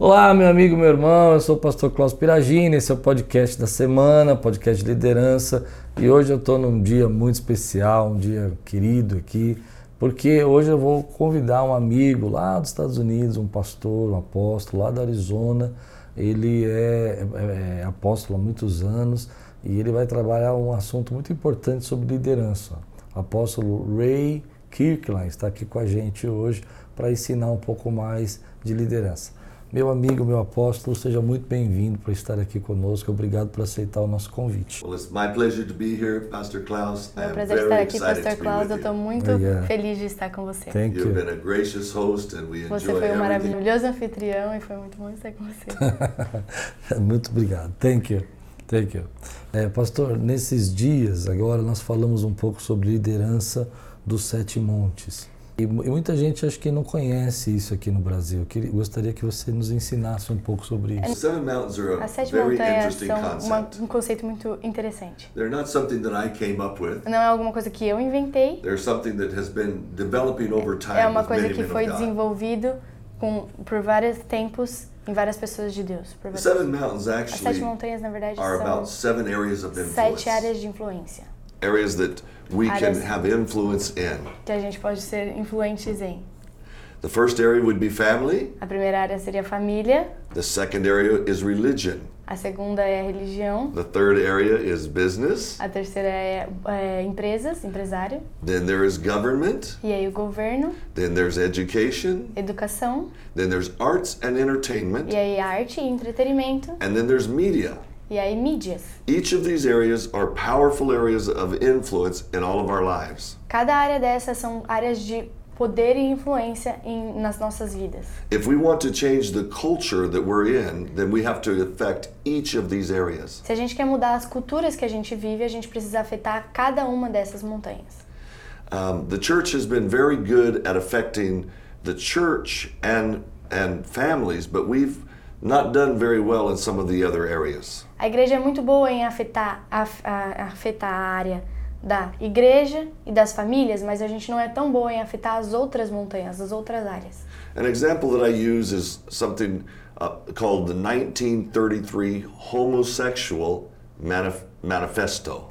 Olá, meu amigo, meu irmão, eu sou o pastor Klaus Piragini, esse é o podcast da semana, podcast de liderança, e hoje eu estou num dia muito especial, um dia querido aqui, porque hoje eu vou convidar um amigo lá dos Estados Unidos, um pastor, um apóstolo lá da Arizona, ele é, é, é apóstolo há muitos anos e ele vai trabalhar um assunto muito importante sobre liderança. O apóstolo Ray Kirkland está aqui com a gente hoje para ensinar um pouco mais de liderança. Meu amigo, meu apóstolo, seja muito bem-vindo por estar aqui conosco. Obrigado por aceitar o nosso convite. Well, it's my pleasure to be here, Pastor Klaus. É um prazer estar aqui, Pastor Klaus. Eu estou muito yeah. feliz de estar com você. Thank You've you. been a gracious host and we você foi um maravilhoso anfitrião e foi muito bom estar com você. muito obrigado. Thank you. Thank you. É, pastor, nesses dias agora nós falamos um pouco sobre liderança dos sete montes. E muita gente acho que não conhece isso aqui no Brasil. Eu gostaria que você nos ensinasse um pouco sobre isso. As sete montanhas são uma, um conceito muito interessante. Não é alguma coisa que eu inventei. É uma coisa que foi desenvolvido com, por vários tempos em várias pessoas de Deus. As sete montanhas, na verdade, são sete áreas de influência. Areas that we can have influence in. Que a gente pode ser influentes em. The first area would be family. A primeira área seria família. The second area is religion. A segunda é a religião. The third area is business. A terceira é, é empresas, empresário. Then there is government. E aí o governo. Then there's education. Educação. Then there's arts and entertainment. E aí arte e entretenimento. And then there's media. E mídias. Each of these areas are powerful areas of influence in all of our lives. Cada área dessas são áreas de poder e influência em, nas nossas vidas. If we want to change the culture that we're in, then we have to affect each of these areas. Se a gente quer mudar as culturas que a gente vive, a gente precisa afetar cada uma dessas montanhas. Um, the church has been very good at affecting the church and and families, but we've not done very well in some of the other areas. A igreja é muito boa em afetar, af, a, afetar a área da igreja e das famílias, mas a gente não é tão boa em afetar as outras montanhas, as outras áreas. An example that I use is something uh, called the 1933 Homosexual Manif Manifesto.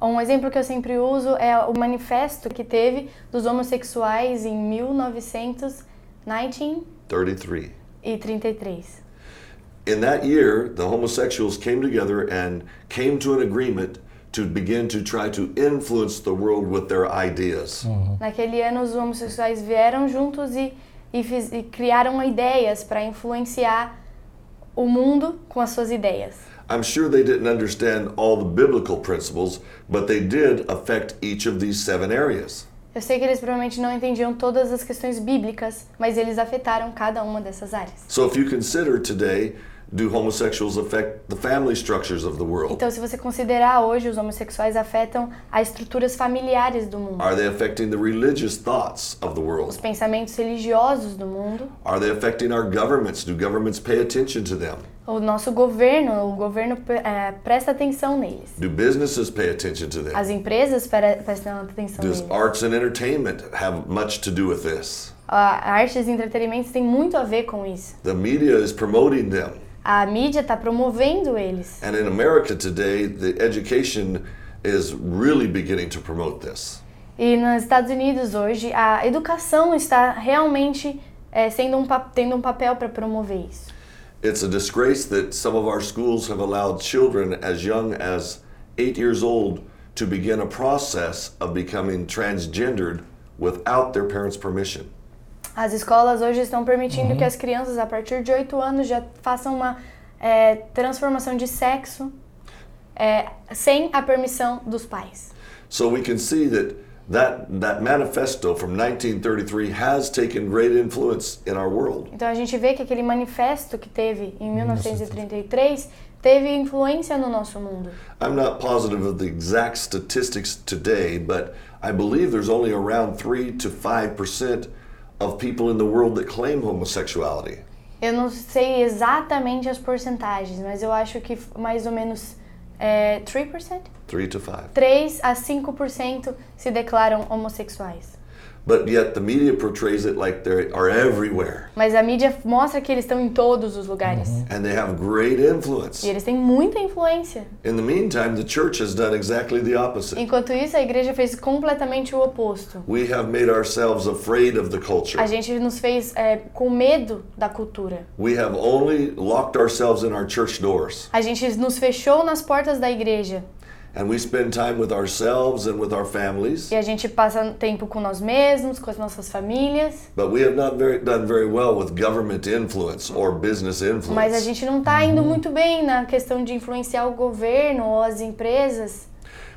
Um exemplo que eu sempre uso é o manifesto que teve dos homossexuais em 1933 e 33. In that year, the homosexuals came together and came to an agreement to begin to try to influence the world with their ideas. Uhum. Naquele ano, os homossexuais vieram juntos e, e, fiz, e criaram ideias para influenciar o mundo com as suas ideias. I'm sure they didn't understand all the biblical principles, but they did affect each of these seven areas. Eu sei que eles provavelmente não entendiam todas as questões bíblicas, mas eles afetaram cada uma dessas áreas. So if you consider today do homosexuals affect the family structures of the world? Então, se você considerar hoje, os homossexuais afetam as estruturas familiares do mundo. Are they affecting the religious thoughts of the world? Os pensamentos religiosos do mundo. Are they affecting our governments? Do governments pay attention to them? O nosso governo, o governo é, presta atenção neles. Do businesses pay attention to them? As empresas prestam atenção Does neles. arts and entertainment have much to do with this? A artes e entretenimento tem muito a ver com isso. The media is promoting them. A mídia está promovendo eles. And in America today, the education is really beginning to promote this. E nos Estados Unidos hoje, a educação está realmente é, sendo um, tendo um papel para promover isso. It's a disgrace that some of our schools have allowed children as young as eight years old to begin a process of becoming transgendered without their parents' permission. As escolas hoje estão permitindo uhum. que as crianças, a partir de 8 anos, já façam uma é, transformação de sexo é, sem a permissão dos pais. So we can see that that that manifesto from 1933 has taken great influence in our world. Então a gente vê que aquele manifesto que teve em 1933 teve influência no nosso mundo. I'm not positive of the exact statistics today, but I believe there's only around 3 to 5% of people in the world that claim homosexuality. Eu não sei exatamente as porcentagens, mas eu acho que mais ou menos é, 3%? 3 to 5. 3 a 5% se declaram homossexuais. But yet the media portrays it like they are everywhere. Mas a mídia mostra que eles estão em todos os lugares. Uhum. And they have great influence. E eles têm muita influência. In the meantime, the church has done exactly the opposite. Enquanto isso, a igreja fez completamente o oposto. We have made ourselves afraid of the culture. A gente nos fez é, com medo da cultura. We have only locked ourselves in our church doors. A gente nos fechou nas portas da igreja. And we spend time with ourselves and with our families. E a gente passa tempo com nós mesmos, com as nossas famílias. But we have not very, done very well with government influence or business influence. Mas a gente não está indo muito bem na questão de influenciar o governo ou as empresas.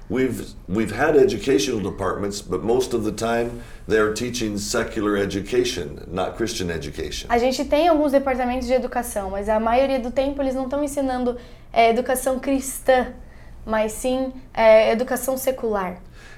We've we've had educational departments, but most of the time they are teaching secular education, not Christian education. A gente tem alguns departamentos de educação, mas a maioria do tempo eles não estão ensinando é, educação cristã mas sim é, educação secular.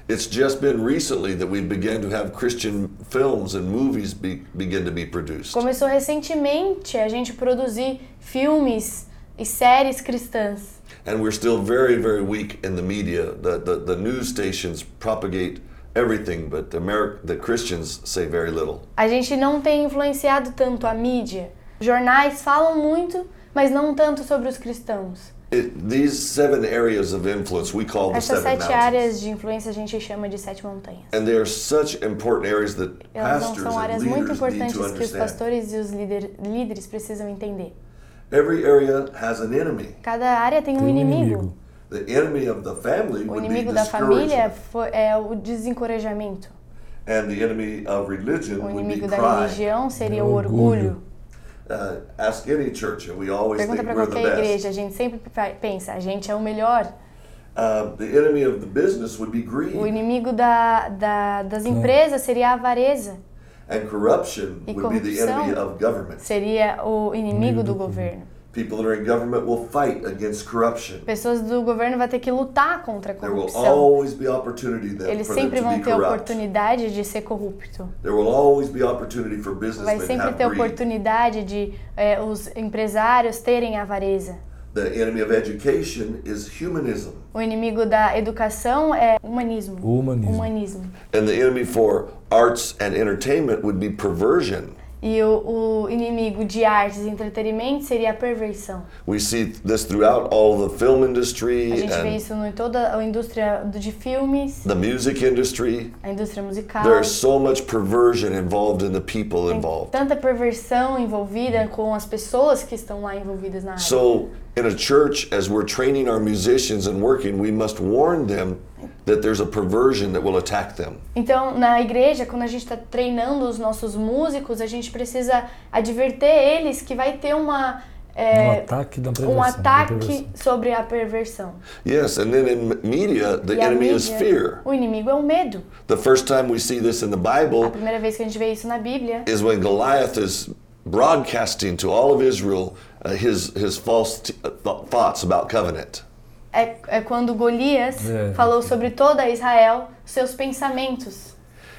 It's just been recently that we began to have Christian films and movies be, begin to be produced. Começou recentemente a gente produzir filmes e séries cristãs. And we're still very, very weak in the media. The, the, the news stations propagate everything, but the, Ameri the Christians say very little. A gente não tem influenciado tanto a mídia. Jornais falam muito, mas não tanto sobre os cristãos. It, these seven areas of influence we call the Essas seven sete áreas de influência a gente chama de sete montanhas. And they are such important areas that Elas pastors são áreas and muito leaders need importantes to que os understand. pastores e os líder, líderes precisam entender. Every area has an enemy. Cada área tem um Tem um inimigo. inimigo. The enemy of the family O would be inimigo da família discouragement, fo- é o desencorajamento. and the enemy of religion O would be inimigo da pride. religião seria É o orgulho. orgulho. Uh, ask any church, and we always Pergunta think para we're the qualquer best. igreja, a gente sempre pensa, a gente é o melhor. Uh, the enemy of the business would be greed, O inimigo da, da, das empresas seria a avareza, and corruption E would be the corrupção. enemy of government. seria o inimigo do governo. People that are in government will fight against corruption. Pessoas do governo vão ter que lutar contra a There will corrupção. always be opportunity then Eles for them sempre to vão be ter corrupt. oportunidade de ser corrupto. There will always be opportunity for Vai businessmen to sempre ter oportunidade de eh, os empresários terem avareza. The enemy of education is humanism. O inimigo da educação é humanismo. O humanismo. Humanismo. And the enemy for arts and entertainment would be perversion. E o, o inimigo de artes e entretenimento seria a perversão. We see this throughout all the film industry A gente vê isso em toda a indústria de filmes, the music industry. a indústria musical. There's so much perversion involved in the people Tem involved. tanta perversão envolvida com as pessoas que estão lá envolvidas na área. So, in a church, as we're training our musicians and working, we must warn them that there's a perversion that will attack them. Então, na igreja, quando a gente está treinando os nossos músicos, a gente precisa adverter eles que vai ter uma Um é, ataque da perversão. um da ataque perversão. sobre a perversão. Yes, and then in media, the E a enemy is mídia, fear. o inimigo é o medo. The first time we see this in the A Bible primeira vez que a gente vê isso na Bíblia is when Goliath is broadcasting to all of Israel uh, his, his false t- uh, th- thoughts about covenant. É, é quando Golias É. falou sobre toda Israel seus pensamentos.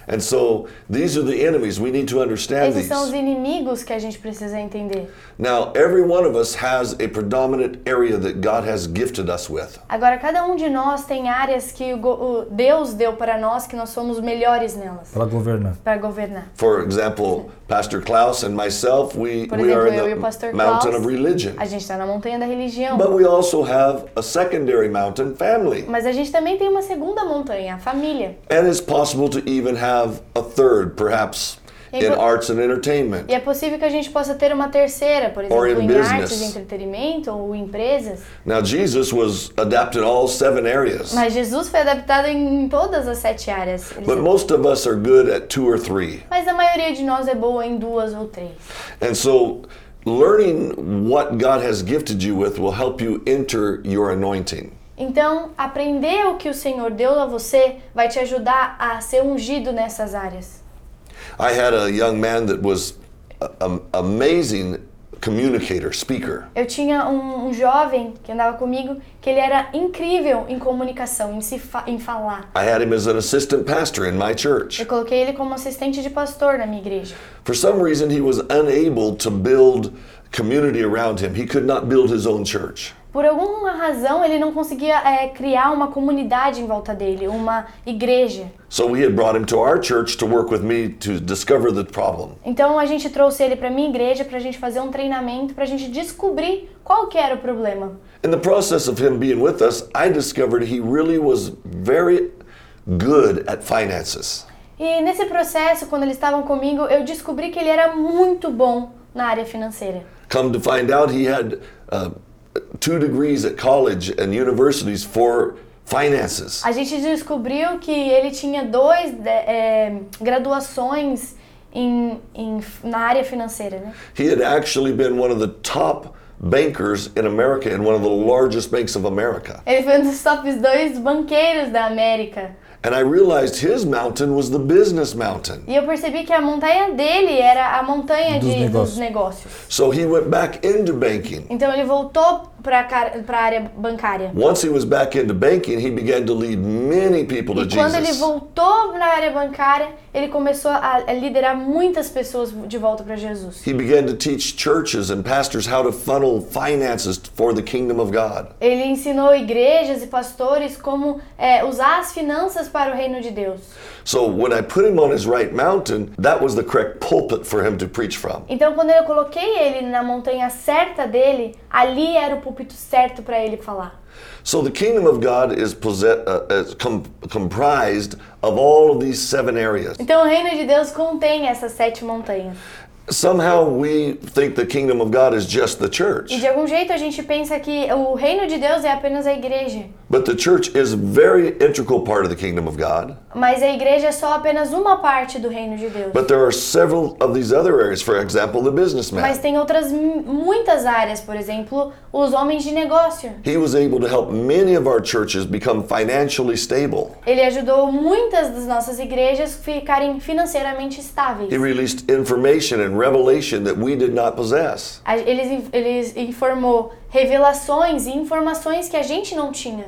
And so these are the enemies. We need to understand Esses são os these. inimigos que a gente precisa entender. Now, every one of us has a predominant area that God has gifted us with. Agora, cada um de nós tem áreas que o Deus deu para nós que nós somos melhores nelas Para governar. para governar. For example, Pastor Klaus and myself, we, Por we are exemplo, in the mountain Klaus, of religion. a gente está na montanha da religião. But we also have a secondary mountain, family. Mas a gente também tem uma segunda montanha, a família. And it's possible to even have a third, perhaps, in vo- arts and entertainment. E é possível que a gente possa ter uma terceira, por Or exemplo, in em business. artes e entretenimento ou empresas. Now, Jesus was adapted all seven areas. Mas Jesus foi adaptado em todas as sete áreas. But most of us are good at two or three. Mas a maioria de nós é boa em duas ou três. And so, learning what God has gifted you with will help you enter your anointing. Então, aprender o que o Senhor deu a você vai te ajudar a ser ungido nessas áreas. I had a young man that was an amazing communicator, speaker. Eu tinha um, um jovem que andava comigo que ele era incrível em comunicação, em, se fa em falar. I had him as an assistant pastor in my church. Eu coloquei ele como assistente de pastor na minha igreja. For some reason, he was unable to build community around him. He could not build his own church. Por alguma razão ele não conseguia é, criar uma comunidade em volta dele, uma igreja. So we had brought him to our church to work with me to discover the problem. Então a gente trouxe ele para minha igreja para a gente fazer um treinamento para a gente descobrir qual que era o problema. In the process of him being with us, I discovered he really was very good at finances. E nesse processo, quando eles estavam comigo, eu descobri que ele era muito bom na área financeira. Come to find out, he had uh, two degrees at college and universities for finances. A gente descobriu que ele tinha dois é, graduações em, em, na área financeira, né? He had actually been one of the top bankers in America in one of the largest banks of America. Ele foi um dos top dois banqueiros da América. And I realized his mountain was the business mountain. E eu percebi que a montanha dele era a montanha dos, de, negócios. dos negócios. So he went back into banking. Então ele voltou para a área bancária. Once he was back into banking, he began to lead many people e to quando Jesus. ele voltou para a área bancária, ele começou a, a liderar muitas pessoas de volta para Jesus. He began to teach churches and pastors how to funnel finances for the kingdom of God. Ele ensinou igrejas e pastores como é, usar as finanças para o reino de Deus. So when I put him on his right mountain, that was the correct pulpit for him to preach from. Então quando eu coloquei ele na montanha certa dele, ali era o púlpito certo para ele falar. So the kingdom of God is, uh, is com comprised of all of these seven areas. Então o reino de Deus contém essas sete montanhas. Somehow we think the kingdom of God is just the church. E de algum jeito a gente pensa que o reino de Deus é apenas a igreja. But the church is a very integral part of the kingdom of God. Mas a igreja é só apenas uma parte do reino de Deus. But there are several of these other areas, for example, the businessman. Mas tem outras muitas áreas, por exemplo, os homens de negócio. He was able to help many of our churches become financially stable. Ele ajudou muitas das nossas igrejas ficarem financeiramente estáveis. He released information and revelation that we did not possess. Ele, ele informou revelações e informações que a gente não tinha.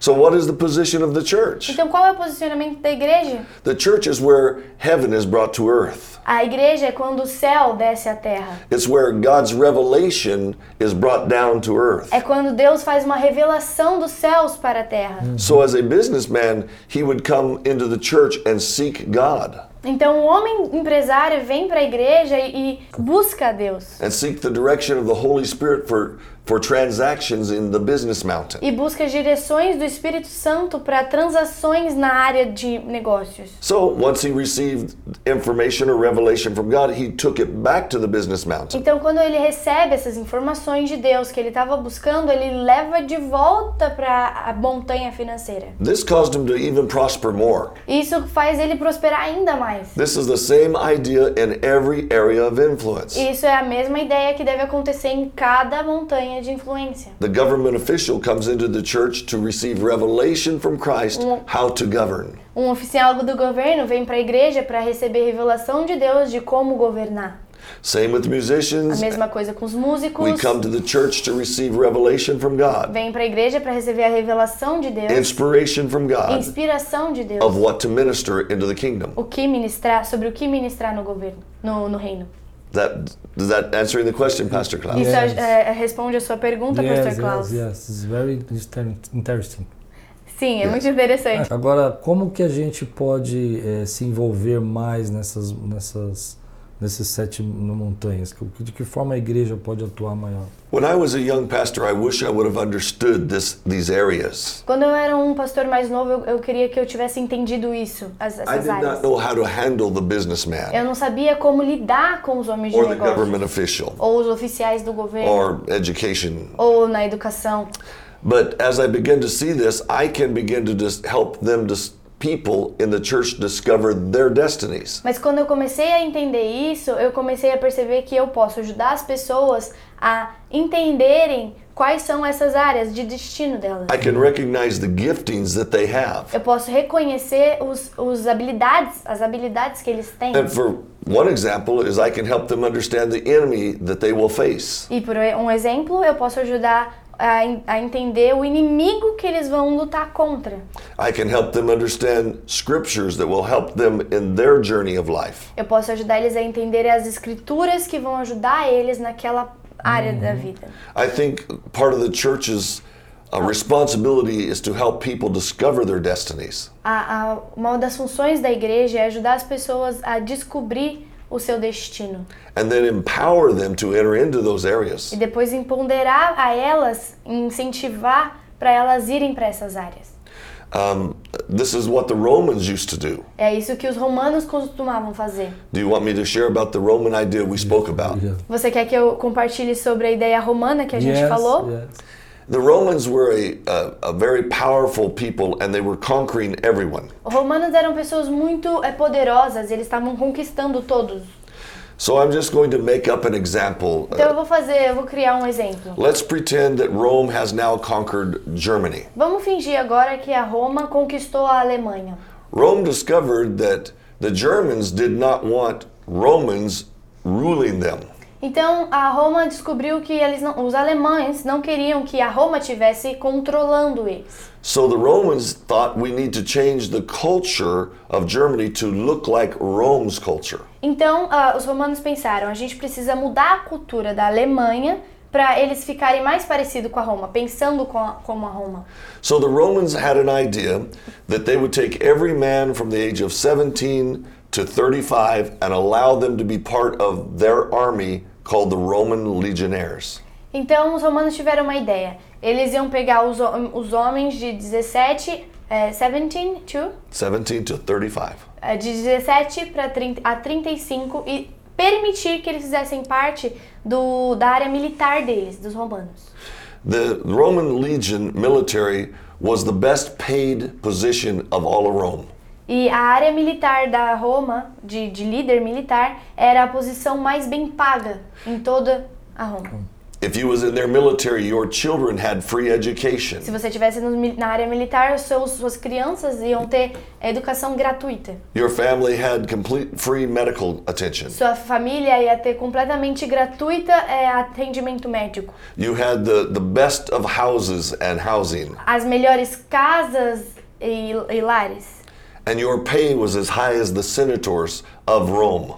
So what is the position of the church? Então qual é o posicionamento da igreja? The church is where heaven is brought to earth. A igreja é quando o céu desce à terra. It's where God's revelation is brought down to earth. É quando Deus faz uma revelação dos céus para a terra. So as a businessman, he would come into the church and seek God. Então o homem empresário vem para a igreja e busca a Deus. And seek the direction of the Holy Spirit for for transactions in the business mountain. E busca direções do Espírito Santo para transações na área de negócios. So, once he received information or revelation from God, he took it back to the business mountain. Então, quando ele recebe essas informações de Deus que ele estava buscando, ele leva de volta para a montanha financeira. This caused him to even prosper more. Isso faz ele prosperar ainda mais. This is the same idea in every area of influence. Isso é a mesma ideia que deve acontecer em cada montanha de influência. The government official comes into the church to receive revelation from Christ um, how to govern. Um oficial do governo vem para a igreja para receber revelação de Deus de como governar. Same with musicians. A mesma coisa com os músicos. We come to the church to receive revelation from God. Vem para a igreja para receber a revelação de Deus. Inspiration from God. Inspiração de Deus. Of what to minister into the kingdom. O que ministrar sobre o que ministrar no governo, no, no reino. That does that answering the question, Pastor Klaus? Isso yes. é, responde a sua pergunta, yes, Pastor Klaus. Yes, yes, it's very interesting. Sim, é yes. muito interessante. Agora, como que a gente pode é, se envolver mais nessas, nessas nesses sete montanhas? De que forma a igreja pode atuar maior? When I was a young pastor, I wish I would have understood this, these areas. Quando eu era um pastor mais novo, eu, eu queria que eu tivesse entendido isso, as, essas I did áreas. not know how to handle the businessman. Eu não sabia como lidar com os homens de or negócio. Ou os oficiais do governo. Or education. Ou na educação. But as I begin to see this, I can begin to just help them to people in the church discover their destinies. Mas quando eu comecei a entender isso, eu comecei a perceber que eu posso ajudar as pessoas a entenderem quais são essas áreas de destino delas. I can recognize the giftings that they have. Eu posso reconhecer os, os habilidades, as habilidades que eles têm. And for one example is I can help them understand the enemy that they will face. E por um exemplo, eu posso ajudar a, a, entender o inimigo que eles vão lutar contra. I can help them understand scriptures that will help them in their journey of life. Eu posso ajudar eles a entender as escrituras que vão ajudar eles naquela área da vida. I think part of the church's a responsibility is to help people discover their destinies. A, a, uma das funções da igreja é ajudar as pessoas a descobrir o seu destino. And then empower them to enter into those areas. E depois empoderar a elas, incentivar para elas irem para essas áreas. Um, this is what the Romans used to do. É isso que os romanos costumavam fazer. Do you want me to share about the Roman idea we spoke about? Yeah. Você quer que eu compartilhe sobre a ideia romana que a gente yes, falou? Yes. The Romans were a, a, a, very powerful people and they were conquering everyone. Os romanos eram pessoas muito é, poderosas, eles estavam conquistando todos. So I'm just going to make up an example. Então eu vou fazer, eu vou criar um exemplo. Let's pretend that Rome has now conquered Germany. Vamos fingir agora que a Roma conquistou a Alemanha. Rome discovered that the Germans did not want Romans ruling them. Então a Roma descobriu que eles não, os alemães não queriam que a Roma tivesse controlando eles. So the Romans thought we need to change the culture of Germany to look like Rome's culture. Então uh, os romanos pensaram, a gente precisa mudar a cultura da Alemanha para eles ficarem mais parecidos com a Roma, pensando com a, como a Roma. So the Romans had an idea that they would take every man from the age of 17 to 35 and allow them to be part of their army called the Roman legionnaires. Então os romanos tiveram uma ideia. Eles iam pegar os, os homens de 17, é, 17 to 17 to 35. É, de 17 para 30 a 35 e permitir que eles fizessem parte do, da área militar deles, dos romanos. The Roman legion military was the best paid position of all of Rome. E a área militar da Roma, de, de líder militar, era a posição mais bem paga em toda a Roma. If you was in their military, your children had free education. Se você tivesse na área militar, seus, suas crianças iam ter educação gratuita. Your family had complete free medical attention. Sua família ia ter completamente gratuita é, atendimento médico. You had the, the best of houses and housing. As melhores casas e, e lares and your pay was as high as the senators of Rome.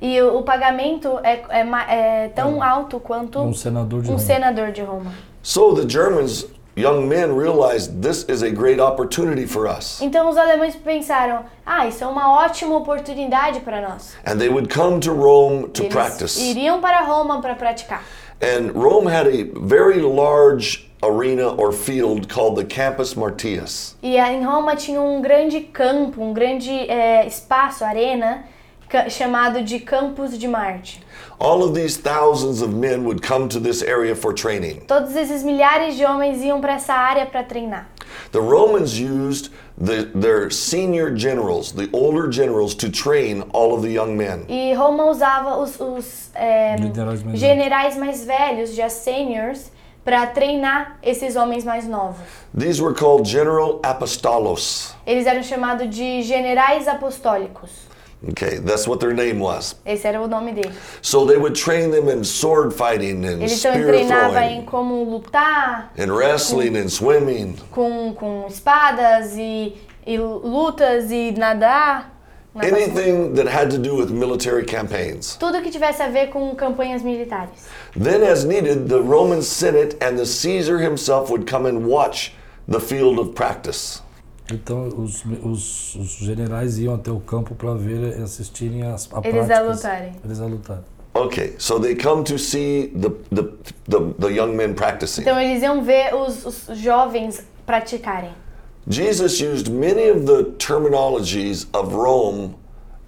E o, pagamento é, é, é tão alto quanto um senador de um Roma. Senador de Roma. So the Germans young men realized this is a great opportunity for us. Então os alemães pensaram, ah, isso é uma ótima oportunidade para nós. And they would come to Rome to Eles practice. Iriam para Roma para praticar. And Rome had a very large arena or field called the Campus Martius. E em Roma tinha um grande campo, um grande é, espaço, arena, chamado de Campus de Marte. All of these thousands of men would come to this area for training. Todos esses milhares de homens iam para essa área para treinar. The Romans used the, their senior generals, the older generals, to train all of the young men. E Roma usava os, os é, generais mais velhos, já seniors, para treinar esses homens mais novos. These were called general apostolos. Eles eram chamados de generais apostólicos. Okay, that's what their name was. Esse era o nome dele. So they would train them in sword fighting and Eles spear treinavam em como lutar, and wrestling com, and swimming. Com com espadas e, e lutas e nadar. Anything that had to do with military campaigns. Tudo que tivesse a ver com campanhas militares. Then as needed, the Roman Senate and the Caesar himself would come and watch the field of practice. Então os, os, os generais iam até o campo para ver assistirem as a Eles práticas. a lutarem. Eles a lutarem. Okay, so they come to see the, the, the, the young men practicing. Então eles iam ver os, os jovens praticarem. Jesus used many of the terminologies of Rome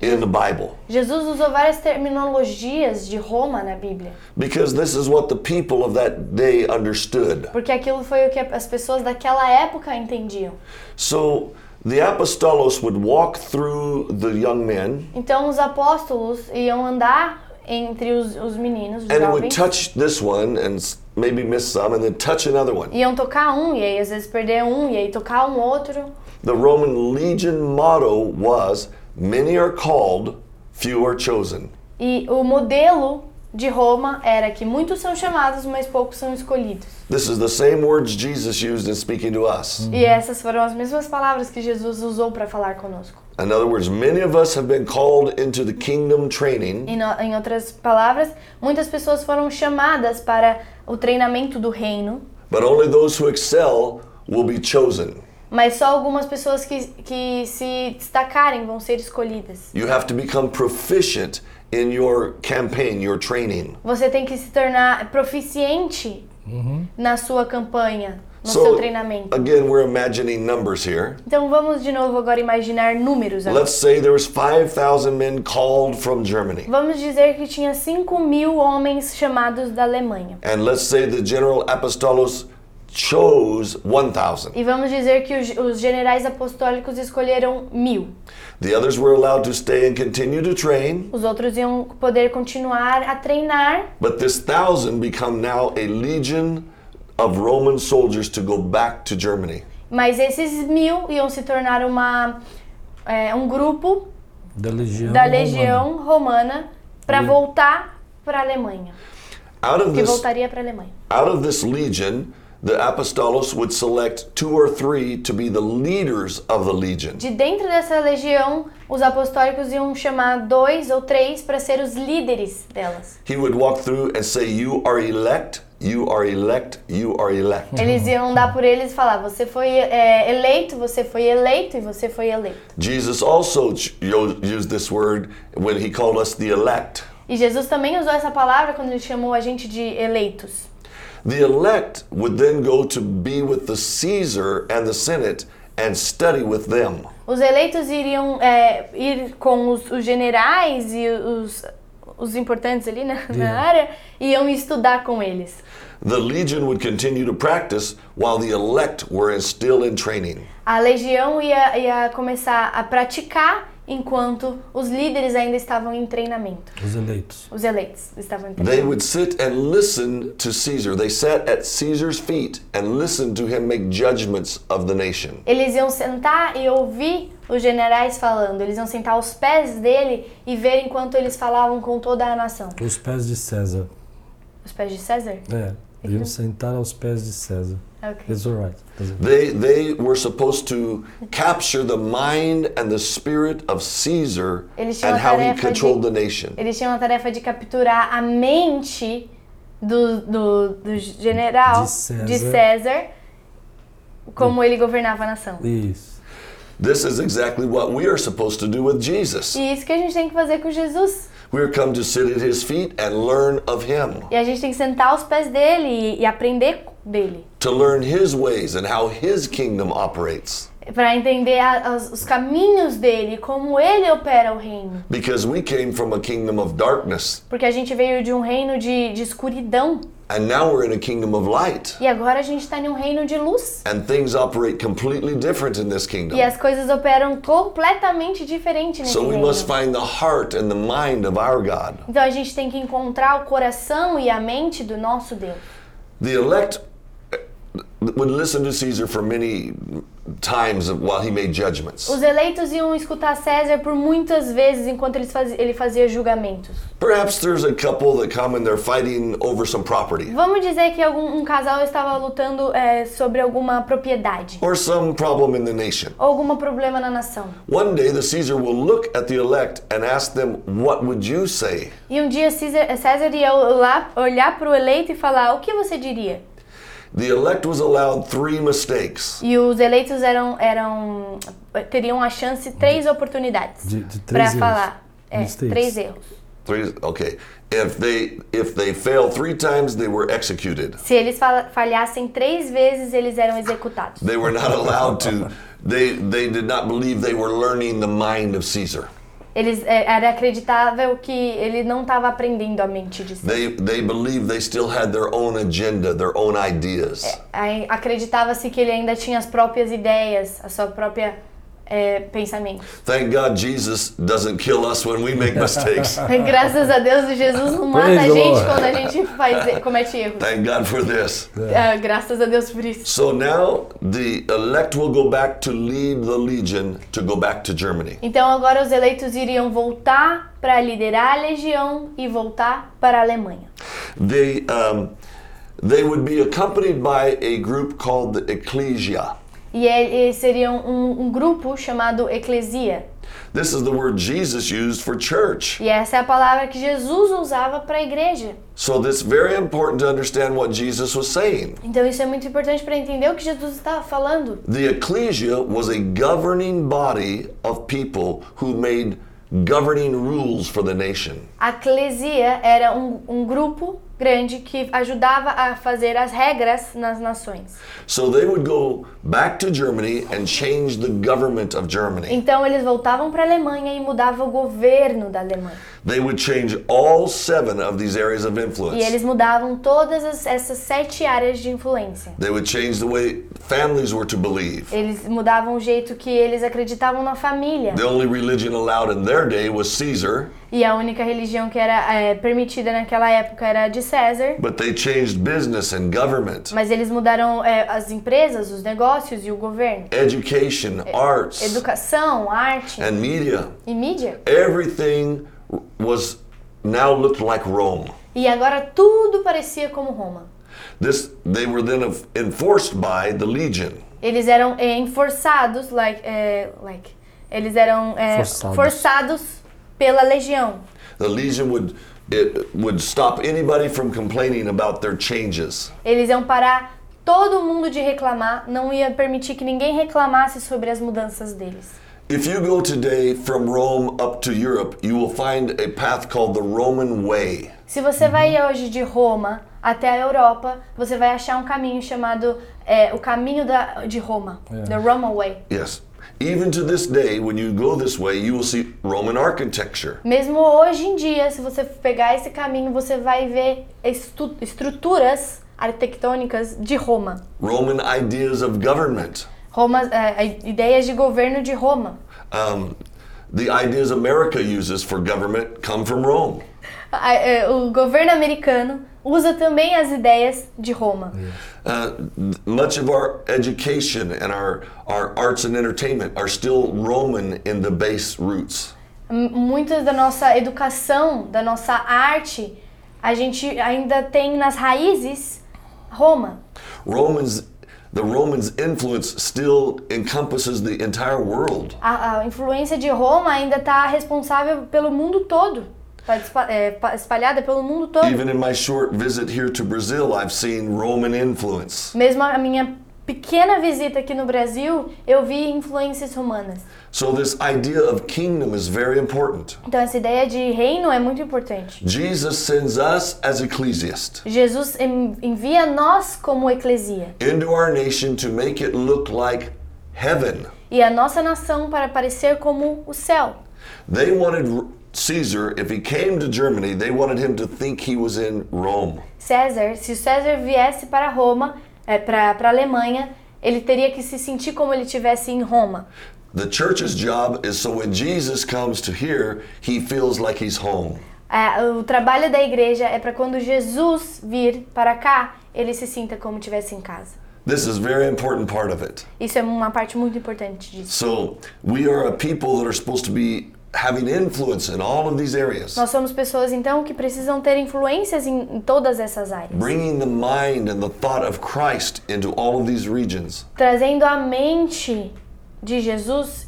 in the Bible. Jesus usou várias terminologias de Roma na Bíblia. Because this is what the people of that day understood. Porque aquilo foi o que as pessoas daquela época entendiam. So the apostolos would walk through the young men. Então os apóstolos iam andar entre os, os meninos, os and jovens. would touch this one and maybe miss some and then touch another one. Iam tocar um e aí às vezes perder um e aí tocar um outro. The Roman legion motto was many are called, few are chosen. E o modelo de Roma era que muitos são chamados, mas poucos são escolhidos. This is the same words Jesus used in speaking to us. E essas foram as mesmas palavras que Jesus usou para falar conosco. In other words, many of us have been called into the kingdom training. Em, em outras palavras, muitas pessoas foram chamadas para o treinamento do reino. But only those who excel will be chosen. Mas só algumas pessoas que, que se destacarem vão ser escolhidas. You have to become proficient in your campaign, your training. Você tem que se tornar proficiente uhum. na sua campanha no so, seu treinamento. Again, we're imagining numbers here. Então vamos de novo agora imaginar números. Agora. Let's say there was 5,000 men called from Germany. Vamos dizer que tinha 5 mil homens chamados da Alemanha. And let's say the general apostolos chose 1,000. E vamos dizer que os, os generais apostólicos escolheram mil. The others were allowed to stay and continue to train. Os outros iam poder continuar a treinar. But this thousand become now a legion of Roman soldiers to go back to Germany. Mas esses mil iam se tornar uma é, um grupo da legião, da legião romana, para voltar para a Alemanha. Out of que this, voltaria para a Alemanha. Out of this legion, the apostolos would select two or three to be the leaders of the legion. De dentro dessa legião, os apostólicos iam chamar dois ou três para ser os líderes delas. He would walk through and say, "You are elect." You are elect, you are elect. Eles iam dar por eles e falar: você foi é, eleito, você foi eleito e você foi eleito. Jesus also used this word when he called us the elect. E Jesus também usou essa palavra quando ele chamou a gente de eleitos. The elect would then go to be with the Caesar and the Senate and study with them. Os eleitos iriam é, ir com os, os generais e os os importantes ali na, na área iam estudar com eles. The legion would continue to practice while the elect were still in training. A legião ia, ia começar a praticar enquanto os líderes ainda estavam em treinamento. Os eleitos. Os eleitos estavam em treinamento. They would sit and listen to Caesar. They sat at Caesar's feet and listened to him make judgments of the nation. Eles iam sentar e ouvir os generais falando. Eles iam sentar aos pés dele e ver enquanto eles falavam com toda a nação. Os pés de César. Os pés de César? É. Iam sentar aos pés de César. Okay. It's all right. They, they were supposed to capture the mind and the spirit of Caesar and how he controlled de, the nation. Eles tinham a tarefa de capturar a mente do, do, do general de César. de César, como ele governava a nação. Isso. This is exactly what we are supposed to do with Jesus. E isso que a gente tem que fazer com Jesus. We're come to sit at his feet and learn of him. E a gente tem que sentar aos pés dele e, e aprender dele. To learn his ways and how his kingdom operates. Para entender a, os, os caminhos dele, como ele opera o reino. Because we came from a kingdom of darkness. Porque a gente veio de um reino de, de escuridão. And now we're in a kingdom of light. E agora a gente está em um reino de luz. And things operate completely different in this kingdom. E as coisas operam completamente diferente nesse so reino. So we must find the heart and the mind of our God. Então a gente tem que encontrar o coração e a mente do nosso Deus. The elect would listen to Caesar for many times while he made judgments. Os eleitos iam escutar César por muitas vezes enquanto ele fazia, ele fazia julgamentos. Perhaps there's a couple that come and they're fighting over some property. Vamos dizer que algum um casal estava lutando é, sobre alguma propriedade. Or some problem in the nation. Ou algum problema na nação. One day the Caesar will look at the elect and ask them, "What would you say?" E um dia César, César ia olhar, olhar para o eleito e falar: "O que você diria?" The elect was allowed three mistakes. E os eleitos eram eram teriam a chance três oportunidades para falar, é, três erros. Three, okay. If they if they failed three times, they were executed. Se eles falhassem três vezes, eles eram executados. They were not allowed to. They they did not believe they were learning the mind of Caesar. Eles é, era acreditável que ele não estava aprendendo a mente de si. They they believed they still had their own agenda, their own ideas. É, acreditava-se que ele ainda tinha as próprias ideias, a sua própria é, pensamento. Thank God Jesus doesn't kill us when we make mistakes. Graças a Deus Jesus não mata Praise a gente quando a gente faz comete erros. Thank God for this. Uh, graças a Deus por isso. So now the elect will go back to lead the legion to go back to Germany. Então agora os eleitos iriam voltar para liderar a legião e voltar para a Alemanha. They um, they would be accompanied by a group called the ecclesia. E eles seriam um, um grupo chamado Eclesia. This is the word Jesus used for church. E essa é a palavra que Jesus usava para a igreja. So this very important to understand what Jesus was saying. Então isso é muito importante para entender o que Jesus estava falando. The ecclesia was a governing body of people who made governing rules for the nation. A eclesia era um, um grupo grande que ajudava a fazer as regras nas nações. So they would go back to Germany and change the government of Germany. Então eles voltavam para a Alemanha e mudavam o governo da Alemanha. They would change all seven of these areas of influence. E eles mudavam todas as, essas sete áreas de influência. They would change the way families were to believe. Eles mudavam o jeito que eles acreditavam na família. The only religion allowed in their day was Caesar. E a única religião que era é, permitida naquela época era a de César. But they changed business and government. Mas eles mudaram é, as empresas, os negócios e o governo. Education, é, arts. Educação, arte. And media. E mídia. Everything was now looked like Rome. E agora tudo parecia como Roma. This they were then enforced by the legion. Eles eram é, enforçados, like, é, like, eles eram é, forçados. forçados pela legião. The legion would it would stop anybody from complaining about their changes. Eles iam parar todo mundo de reclamar, não ia permitir que ninguém reclamasse sobre as mudanças deles. If you go today from Rome up to Europe, you will find a path called the Roman Way. Se você vai hoje de Roma até a Europa, você vai achar um caminho chamado é, o caminho da, de Roma, yeah. the Roman Way. Yes. Even to this day, when you go this way, you will see Roman architecture. Mesmo hoje em dia, se você pegar esse caminho, você vai ver estruturas arquitetônicas de Roma. Roman ideas of government. Roma, é, ideias de governo de Roma. Um, the ideas America uses for government come from Rome. É, o governo americano usa também as ideias de Roma. Uh, much of our education and our, our arts and entertainment are still Roman in the base roots. Muita da nossa educação, da nossa arte, a gente ainda tem nas raízes Roma. Romans the Romans' influence still encompasses the entire world. A, a influência de Roma ainda está responsável pelo mundo todo. Está é, espalhada pelo mundo todo. Even in my short visit here to Brazil, I've seen Roman influence. Mesmo a minha pequena visita aqui no Brasil, eu vi influências romanas. So this idea of kingdom is very important. Então essa ideia de reino é muito importante. Jesus sends us as. Jesus envia nós como eclesia. Into our nation to make it look like heaven. E a nossa nação para parecer como o céu. They wanted Caesar, if he came to Germany, they wanted him to think he was in Rome. César, se César viesse para Roma, é, para a Alemanha, ele teria que se sentir como ele estivesse em Roma. The church's job is so when Jesus comes to here, he feels like he's home. É, o trabalho da igreja é para quando Jesus vir para cá, ele se sinta como estivesse em casa. This is very important part of it. Isso é uma parte muito importante disso. So, we are a people that are supposed to be having influence in all of these areas. Nós somos pessoas então que precisam ter influências em, em todas essas áreas. Bringing the mind and the thought of Christ into all of these regions. Trazendo a mente de Jesus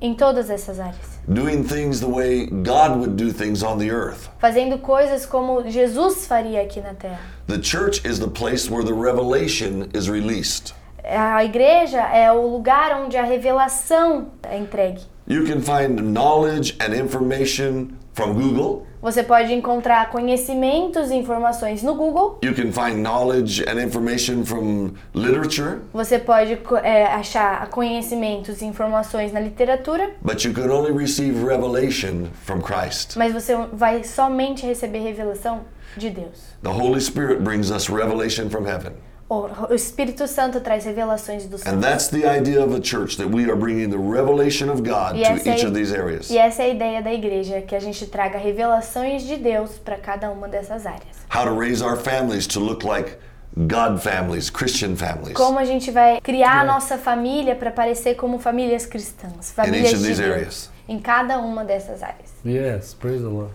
em todas essas áreas. Doing things the way God would do things on the earth. Fazendo coisas como Jesus faria aqui na terra. The church is the place where the revelation is released. A igreja é o lugar onde a revelação é entregue. You can find knowledge and information from Google. Você pode encontrar conhecimentos e informações no Google. You can find knowledge and information from literature. Você pode é, achar conhecimentos e informações na literatura. But you can only receive revelation from Christ. Mas você vai somente receber revelação de Deus. The Holy Spirit brings us revelation from heaven. O Espírito Santo traz revelações do céu. And that's the idea of a church that we are bringing the revelation of God to é each of these areas. E essa é a ideia da igreja, que a gente traga revelações de Deus para cada uma dessas áreas. How to raise our families to look like God families, Christian families. Como a gente vai criar a nossa família para parecer como famílias cristãs, famílias de Deus. Areas. Em cada uma dessas áreas. Yes, praise the Lord.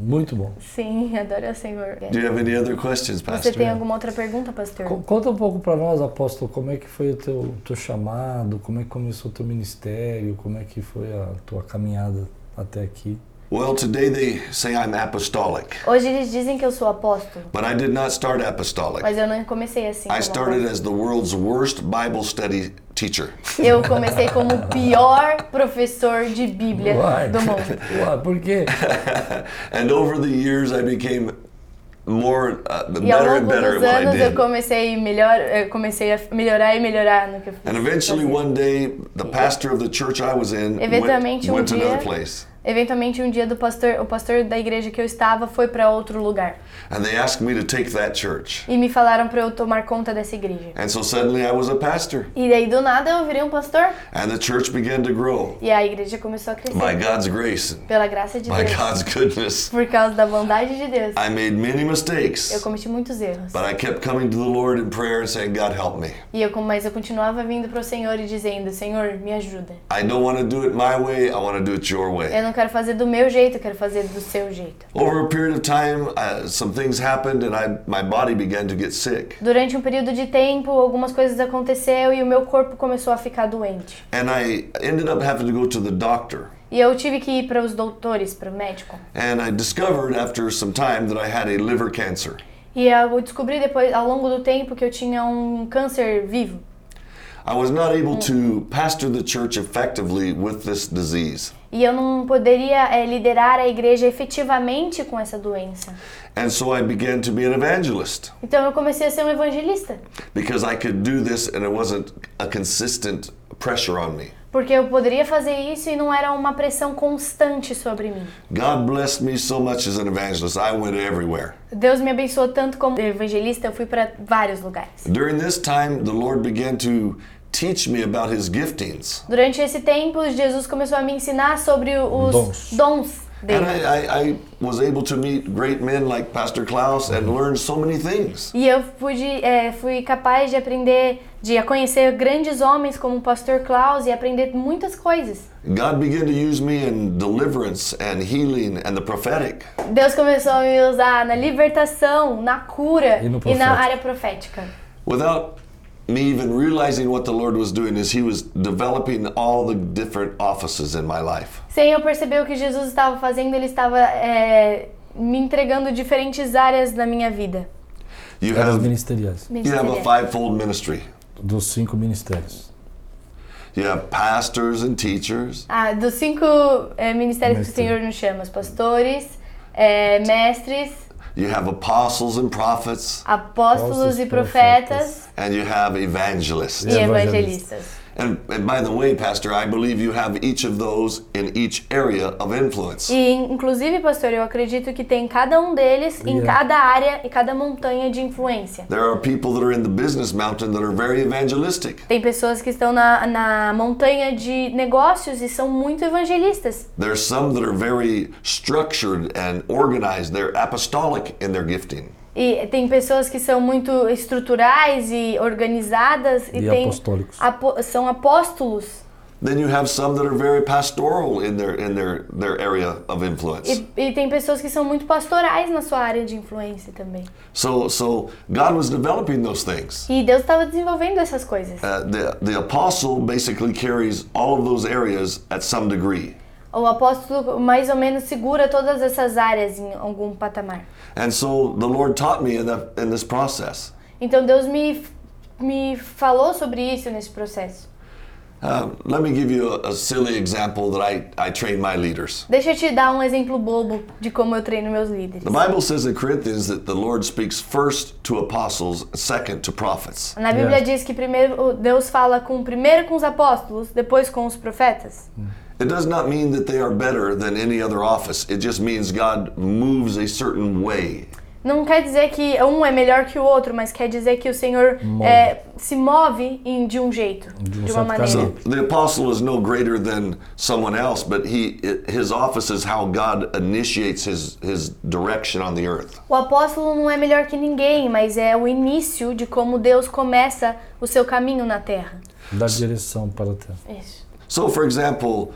Muito bom. Sim, adoro o Senhor. Do you have any other questions, pastor? Você tem alguma outra pergunta, pastor? Conta um pouco para nós, apóstolo, como é que foi o teu, teu chamado, como é que começou o teu ministério, como é que foi a tua caminhada até aqui. Well, today they say I'm apostolic. Hoje eles dizem que eu sou apóstolo. But I did not start apostolic. Mas eu não comecei assim. I started as the world's worst Bible study teacher. Eu comecei como o pior professor de Bíblia Why? do mundo. Why? Por quê? and over the years I became more uh, e better and better at what I did. eu comecei melhor, eu comecei a melhorar e melhorar no que eu fiz. And eventually one day the pastor of the church I was in went, went to another place. Eventualmente um dia do pastor, o pastor da igreja que eu estava foi para outro lugar. And they asked me to take that church. E me falaram para eu tomar conta dessa igreja. And so suddenly I was a pastor. E daí do nada eu virei um pastor. And the church began to grow. E a igreja começou a crescer. By God's grace. Pela graça de by Deus. By God's goodness. Por causa da bondade de Deus. I made many mistakes. Eu cometi muitos erros. But I kept coming to the Lord in prayer and saying, God help me. E eu mas eu continuava vindo para o Senhor e dizendo, Senhor, me ajuda. I don't want to do it my way, I want to do it your way. Eu não quero fazer do meu jeito, eu quero fazer do seu jeito. Over a period of time, uh, some things happened and I, my body began to get sick. Durante um período de tempo, algumas coisas aconteceram e o meu corpo começou a ficar doente. And I ended up having to go to the doctor. E eu tive que ir para os doutores, para o médico. And I discovered after some time that I had a liver cancer. E eu descobri depois, ao longo do tempo, que eu tinha um câncer vivo. I was not able to pastor the church effectively with this disease. E eu não poderia é, liderar a igreja efetivamente com essa doença. And so I began to be an evangelist. Então eu comecei a ser um evangelista. Because I could do this and it wasn't a consistent pressure on me. Porque eu poderia fazer isso e não era uma pressão constante sobre mim. God blessed me so much as an evangelist. I went everywhere. Deus me abençoou tanto como evangelista, eu fui para vários lugares. During this time, the Lord began to teach me about his giftings. Durante esse tempo, Jesus começou a me ensinar sobre os dons. dons dele. And I, I, I, was able to meet great men like Pastor Klaus and learn so many things. E eu pude, é, fui capaz de aprender, de conhecer grandes homens como o Pastor Klaus e aprender muitas coisas. God began to use me in deliverance and healing and the prophetic. Deus começou a me usar na libertação, na cura e, e na área profética. Without me even realizing what the Lord was doing is he was developing all the different offices in my life. Sem eu perceber o que Jesus estava fazendo, ele estava é, me entregando diferentes áreas da minha vida. You have, ministeriais. You have a fivefold ministry. Dos cinco ministérios. You have pastors and teachers. Ah, dos cinco é, ministérios Mestre. que o Senhor nos chama, os pastores, é, mestres, You have apostles and prophets. Apóstolos e profetas. And you have evangelists. E evangelistas. And, and, by the way, Pastor, I believe you have each of those in each area of influence. E inclusive, pastor, eu acredito que tem cada um deles yeah. em cada área e cada montanha de influência. There are people that are in the business mountain that are very evangelistic. Tem pessoas que estão na, na montanha de negócios e são muito evangelistas. There are some that are very structured and organized. They're apostolic in their gifting. E tem pessoas que são muito estruturais e organizadas e, e tem apostólicos. Apo, são apóstolos. Then you have some that are very pastoral in their in their their area of influence. E, e, tem pessoas que são muito pastorais na sua área de influência também. So so God was developing those things. E Deus estava desenvolvendo essas coisas. Uh, the the apostle basically carries all of those areas at some degree. O apóstolo mais ou menos segura todas essas áreas em algum patamar. And so the Lord taught me in, the, in this process. Então Deus me me falou sobre isso nesse processo. Uh, let me give you a, a, silly example that I, I train my leaders. Deixa eu te dar um exemplo bobo de como eu treino meus líderes. The Bible says in Corinthians that the Lord speaks first to apostles, second to prophets. Na Bíblia diz que primeiro Deus fala com primeiro com os apóstolos, depois com os profetas. Mm. It does not mean that they are better than any other office. It just means God moves a certain way. Não quer dizer que um é melhor que o outro, mas quer dizer que o Senhor é, se move em, de um jeito, de, um de uma maneira. So, the apostle is no greater than someone else, but he his office is how God initiates his his direction on the earth. O apóstolo não é melhor que ninguém, mas é o início de como Deus começa o seu caminho na terra. Dá direção para a terra. Isso. So, for example,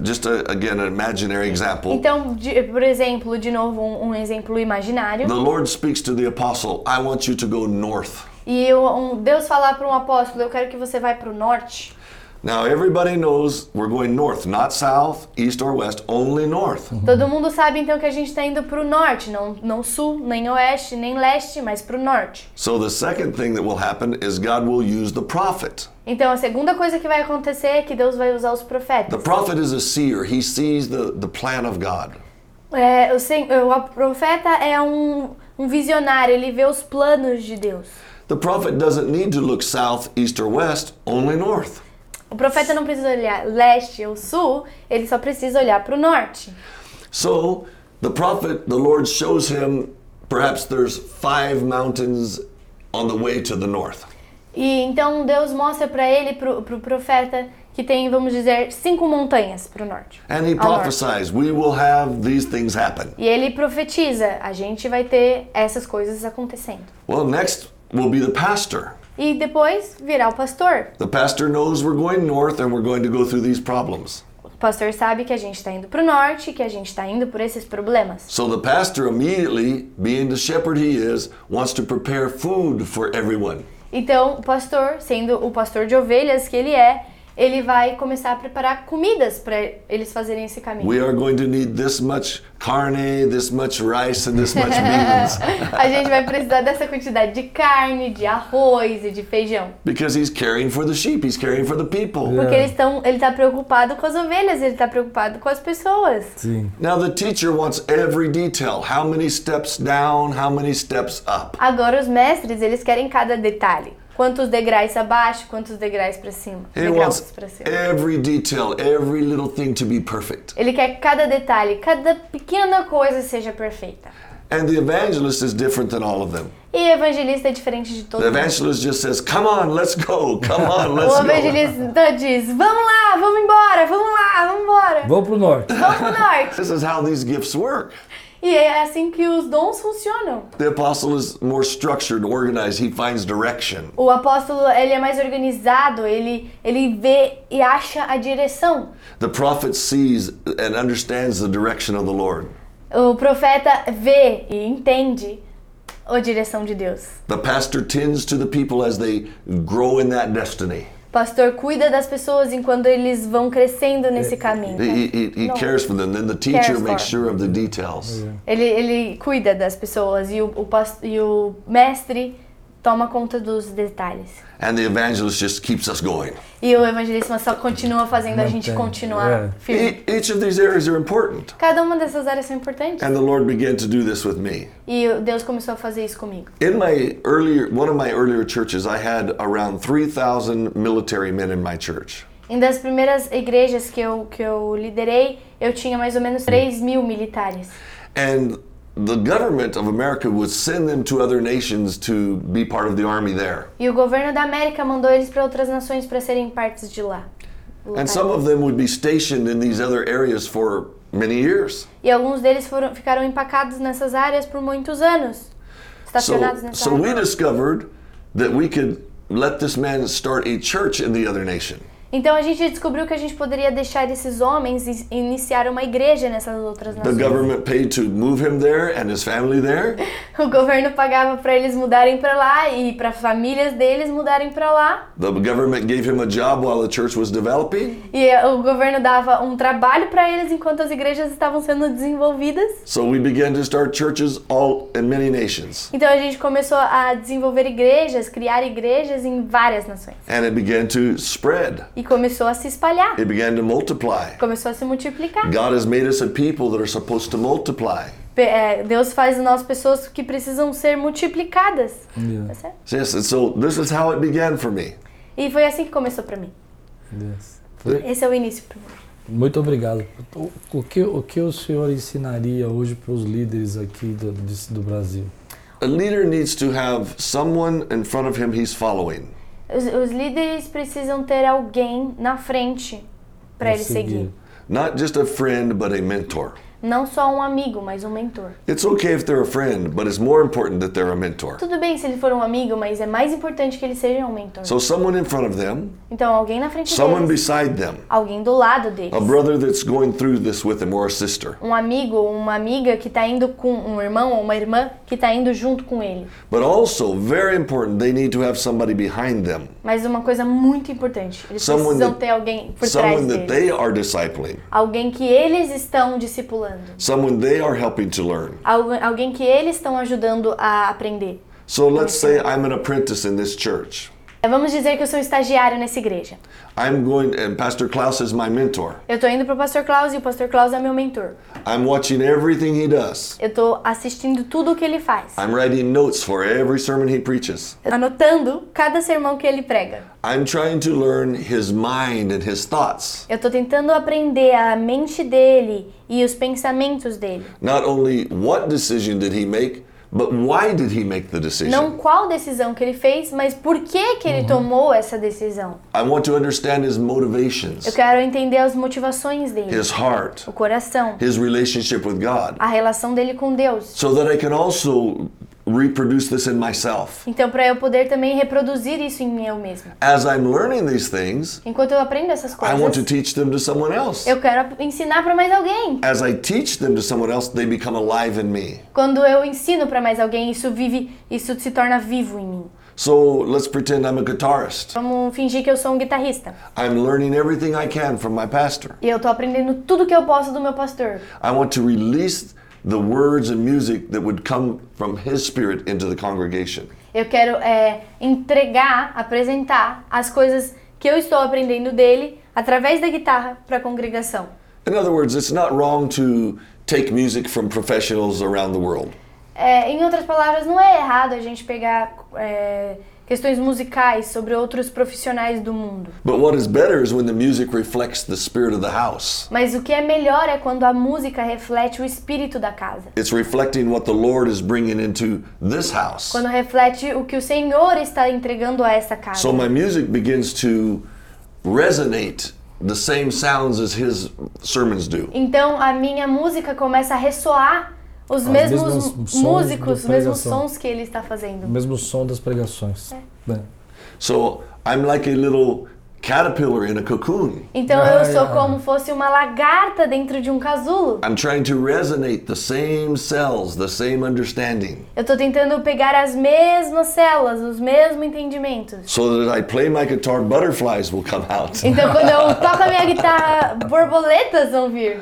just a, again an imaginary example. Então, de, por exemplo, de novo um, um, exemplo imaginário. The Lord speaks to the apostle, I want you to go north. E um, Deus falar para um apóstolo, eu quero que você vá para o norte. Now everybody knows we're going north, not south, east or west, only north. Todo mundo sabe então que a gente está indo para o norte, não não sul, nem oeste, nem leste, mas para o norte. So the second thing that will happen is God will use the prophet. Então a segunda coisa que vai acontecer é que Deus vai usar os profetas. The prophet is a seer. He sees the the plan of God. É, o, o profeta é um, um visionário, ele vê os planos de Deus. The prophet doesn't need to look south, east or west, only north. O profeta não precisa olhar leste ou sul, ele só precisa olhar para o norte. So, the prophet, the Lord shows him perhaps there's five mountains on the way to the north. E então Deus mostra para ele, para o pro profeta, que tem, vamos dizer, cinco montanhas para o norte. And he prophesies, we will have these things happen. E ele profetiza, a gente vai ter essas coisas acontecendo. Well, next will be the pastor. E depois virá o pastor. The pastor knows we're going north and we're going to go through these problems. O pastor sabe que a gente está indo para o norte, que a gente está indo por esses problemas. So the pastor immediately, being the shepherd he is, wants to prepare food for everyone. Então, o pastor, sendo o pastor de ovelhas que ele é, ele vai começar a preparar comidas para eles fazerem esse caminho. We are going to need this much carne, this much rice and this much beans. a gente vai precisar dessa quantidade de carne, de arroz e de feijão. Because he's caring for the sheep, he's caring for the people. Porque eles estão, ele está preocupado com as ovelhas, ele está preocupado com as pessoas. Sim. Now the teacher wants every detail. How many steps down, how many steps up. Agora os mestres, eles querem cada detalhe. Quantos degraus abaixo, quantos degraus para cima. He wants cima. every detail, every little thing to be perfect. Ele quer que cada detalhe, cada pequena coisa seja perfeita. And the evangelist is different than all of them. E o evangelista é diferente de todos. The evangelist just says, "Come on, let's go. Come on, let's go." O evangelista diz, "Vamos lá, vamos embora, vamos lá, vamos embora." Vamos pro norte. Vamos pro norte. This is how these gifts work. E é assim que os dons funcionam. The apostle is more structured, organized. He finds direction. O apóstolo ele é mais organizado, ele ele vê e acha a direção. The prophet sees and understands the direction of the Lord. O profeta vê e entende a direção de Deus. The pastor tends to the people as they grow in that destiny pastor cuida das pessoas enquanto eles vão crescendo nesse caminho. He, he, he cares for them. Then the teacher makes sure of the details. Ele, ele cuida das pessoas e o, o, e o mestre toma conta dos detalhes. And the evangelist just keeps us going. E o evangelista só continua fazendo a gente continuar yeah. firme. Each of these areas are important. Cada uma dessas áreas são importantes. And the Lord began to do this with me. E Deus começou a fazer isso comigo. In my earlier one of my earlier churches I had around 3000 military men in my church. Em das primeiras igrejas que eu que eu liderei, eu tinha mais ou menos 3 mil militares. And the government of America would send them to other nations to be part of the army there. E o governo da América mandou eles para outras nações para serem partes de lá. And some of them would be stationed in these other areas for many years. E alguns deles foram ficaram empacados nessas áreas por muitos anos. Estacionados so, nessa so we discovered that we could let this man start a church in the other nation. Então a gente descobriu que a gente poderia deixar esses homens iniciar uma igreja nessas outras nações. The government paid to move him there and his family there. o governo pagava para eles mudarem para lá e para famílias deles mudarem para lá. The government gave him a job while the church was developing. E o governo dava um trabalho para eles enquanto as igrejas estavam sendo desenvolvidas. So we began to start churches all in many nations. Então a gente começou a desenvolver igrejas, criar igrejas em várias nações. And it began to spread. E começou a se espalhar. It began to multiply. Começou a se multiplicar. God has made us a people that are supposed to multiply. É, Deus faz de nós pessoas que precisam ser multiplicadas. Yeah. Tá yes, so this is how it began for me. E foi assim que começou para mim. Yes. Esse é o início para mim. Muito obrigado. O que, o que o senhor ensinaria hoje para os líderes aqui do, do Brasil? A leader needs to have someone in front of him he's following. Os, os líderes precisam ter alguém na frente para eles seguir. Not just a friend, but a mentor. Não só um amigo, mas um mentor. It's okay if they're a friend, but it's more important that they're a mentor. Tudo bem se ele for um amigo, mas é mais importante que ele seja um mentor. So someone in front of them. Então alguém na frente someone deles. beside them. Alguém do lado deles. A brother that's going through this with them or a sister. Um amigo, uma amiga que está indo com um irmão ou uma irmã que está indo junto com ele. But also very important, they need to have somebody behind them. Mas uma coisa muito importante, eles someone precisam that, ter alguém por trás deles. That they are discipling. Alguém que eles estão discipulando. Someone they are helping to learn. Alguém que eles estão ajudando a aprender. So let's say I'm an apprentice in this church. É, vamos dizer que eu sou estagiário nessa igreja. I'm going and Pastor Klaus is my mentor. Eu tô indo pro Pastor Klaus e o Pastor Klaus é meu mentor. I'm watching everything he does. Eu tô assistindo tudo o que ele faz. I'm writing notes for every sermon he preaches. Anotando cada sermão que ele prega. I'm trying to learn his mind and his thoughts. Eu tô tentando aprender a mente dele e os pensamentos dele. Not only what decision did he make, But why did he make the decision? Não qual decisão que ele fez, mas por que que ele uhum. tomou essa decisão. I want to understand his motivations. Eu quero entender as motivações dele. His heart. O coração. His relationship with God. A relação dele com Deus. So that I can also reproduce this in myself. Então para eu poder também reproduzir isso em mim mesmo. As I'm learning these things, enquanto eu aprendo essas coisas, I want to teach them to someone else. Eu quero ensinar para mais alguém. As I teach them to someone else, they become alive in me. Quando eu ensino para mais alguém, isso vive, isso se torna vivo em mim. So let's pretend I'm a guitarist. Vamos fingir que eu sou um guitarrista. I'm learning everything I can from my pastor. E eu tô aprendendo tudo que eu posso do meu pastor. I want to release the words and music that would come from his spirit into the congregation. Eu quero é, entregar, apresentar as coisas que eu estou aprendendo dele através da guitarra para a congregação. In other words, it's not wrong to take music from professionals around the world. É, em outras palavras, não é errado a gente pegar é, questões musicais sobre outros profissionais do mundo. Mas o que é melhor é quando a música reflete o espírito da casa. It's reflecting what the Lord is bringing into this house. Quando reflete o que o Senhor está entregando a essa casa. So my music begins to resonate the same sounds as his sermons do. Então a minha música começa a ressoar os mesmos músicos, os mesmos sons que ele está fazendo. O mesmo som das pregações. É. É. So I'm like a little caterpillar in a cocoon. Então ah, eu sou como fosse uma lagarta dentro de um casulo. I'm trying to resonate the same cells, the same understanding. Eu estou tentando pegar as mesmas células, os mesmos entendimentos. So that I play my guitar, butterflies will come out. Então quando eu toco a minha guitarra, borboletas vão vir.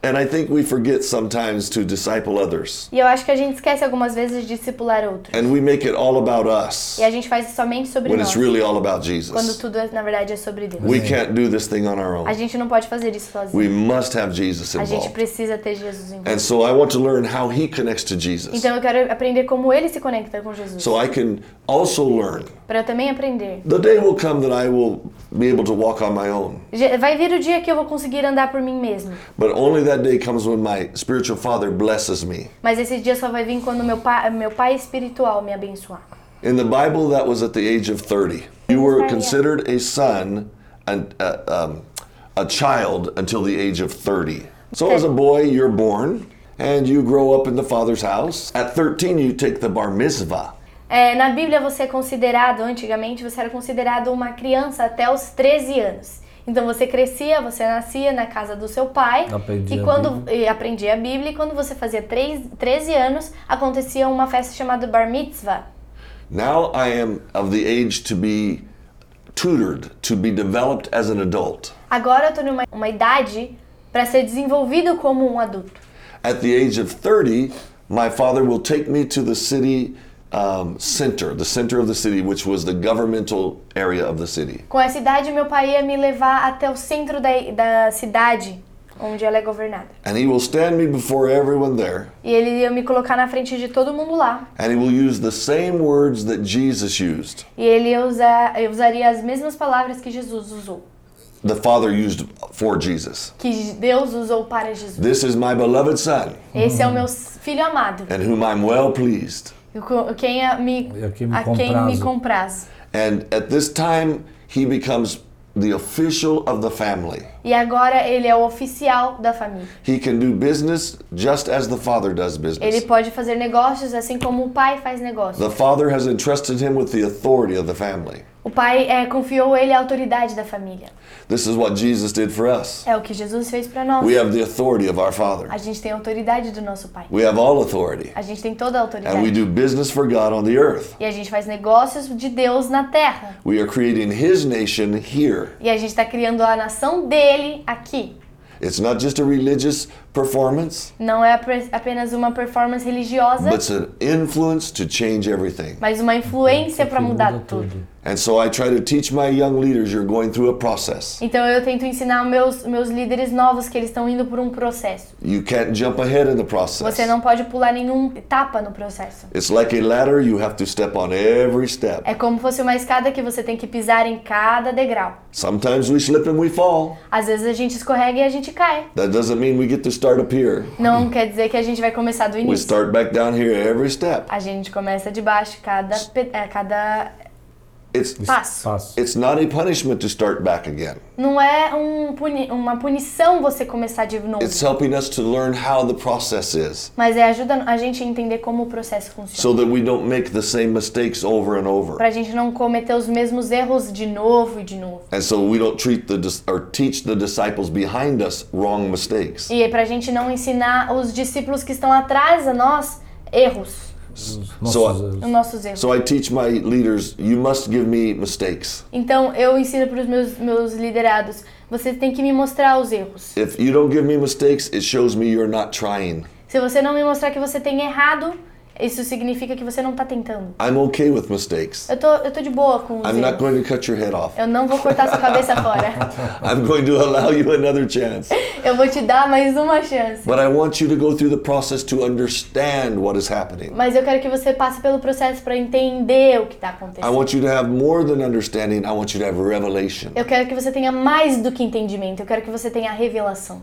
And I think we forget sometimes to disciple others. E eu acho que a gente esquece algumas vezes de discipular outros. And we make it all about us. E a gente faz somente sobre when nós. It's really all about Jesus. Quando tudo é, na verdade é sobre Deus. We can't do this thing on our own. A gente não pode fazer isso sozinho. We must have Jesus involved. A gente precisa ter Jesus envolvido. And so I want to learn how he connects to Jesus. Então eu quero aprender como ele se conecta com Jesus. So I can also learn. Para eu também aprender. The day will come that I will be able to walk on my own. Vai vir o dia que eu vou conseguir andar por mim mesmo. But only that day comes when my spiritual father blesses me. Mas esse dia só vai vir quando meu pai, meu pai espiritual me abençoar. In the Bible, that was at the age of 30. You were considered a son and uh, um, a child until the age of 30. So as a boy, you're born and you grow up in the father's house. At 13, you take the bar mitzvah. É, na Bíblia você é considerado, antigamente você era considerado uma criança até os 13 anos. Então você crescia, você nascia na casa do seu pai Aprendi e quando e aprendia a Bíblia e quando você fazia 3, 13 anos acontecia uma festa chamada Bar Mitzvah. Now I am of the age to be tutored, to be developed as an adult. Agora eu estou numa uma idade para ser desenvolvido como um adulto. At the age of 30, my father will take me to the city um, center, the center of the city, which was the governmental area of the city. Com essa idade, meu pai ia me levar até o centro da, da cidade, onde ela é governada. And he will stand me before everyone there. E ele ia me colocar na frente de todo mundo lá. And he will use the same words that Jesus used. E ele usa, usaria as mesmas palavras que Jesus usou. The Father used for Jesus. Que Deus usou para Jesus. This is my beloved son. Esse é o meu filho amado. And whom I'm well pleased. Quem a, me, a quem me compraz. And at this time he becomes the official of the family. E agora ele é o oficial da família. He can do business just as the father does business. Ele pode fazer negócios assim como o pai faz negócios. The father has entrusted him with the authority of the family. O pai é, confiou ele a autoridade da família. This is what Jesus did for us. É o que Jesus fez para nós. We have the authority of our Father. A gente tem a autoridade do nosso pai. We have all authority. A gente tem toda a autoridade. And we do business for God on the earth. E a gente faz negócios de Deus na terra. We are creating His nation here. E a gente está criando a nação dele aqui. It's not just a religious performance. Não é apenas uma performance religiosa. But it's an influence to change everything. Mas uma influência para mudar tudo. And so I try to teach my young leaders you're going through a process. Então eu tento ensinar meus meus líderes novos que eles estão indo por um processo. You can't jump ahead in the process. Você não pode pular nenhum etapa no processo. It's like a ladder you have to step on every step. É como fosse uma escada que você tem que pisar em cada degrau. Sometimes we slip and we fall. Às vezes a gente escorrega e a gente cai. That doesn't mean we get to start up here. Não quer dizer que a gente vai começar do início. We start back down here every step. A gente começa de baixo cada é, cada It's, passo. It's not a punishment to start back again. Não é um puni uma punição você começar de novo. It's helping us to learn how the process is. Mas é ajuda a gente a entender como o processo funciona. So that we don't make the same mistakes over and over. Pra gente não cometer os mesmos erros de novo e de novo. And so we don't treat the or teach the disciples behind us wrong mistakes. E pra gente não ensinar os discípulos que estão atrás a nós erros. So, I, nossos erros. So I teach my leaders, you must give me mistakes. Então eu ensino para os meus meus liderados, você tem que me mostrar os erros. If you don't give me mistakes, it shows me you're not trying. Se você não me mostrar que você tem errado, isso significa que você não está tentando. I'm okay with mistakes. Eu tô, eu tô de boa com os I'm erros. not going to cut your head off. Eu não vou cortar sua cabeça fora. I'm going to allow you another chance. Eu vou te dar mais uma chance. But I want you to go through the process to understand what is happening. Mas eu quero que você passe pelo processo para entender o que está acontecendo. I want you to have more than understanding. I want you to have revelation. Eu quero que você tenha mais do que entendimento. Eu quero que você tenha revelação.